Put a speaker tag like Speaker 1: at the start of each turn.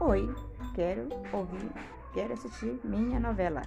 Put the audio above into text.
Speaker 1: Oi, quero ouvir, quero assistir minha novela.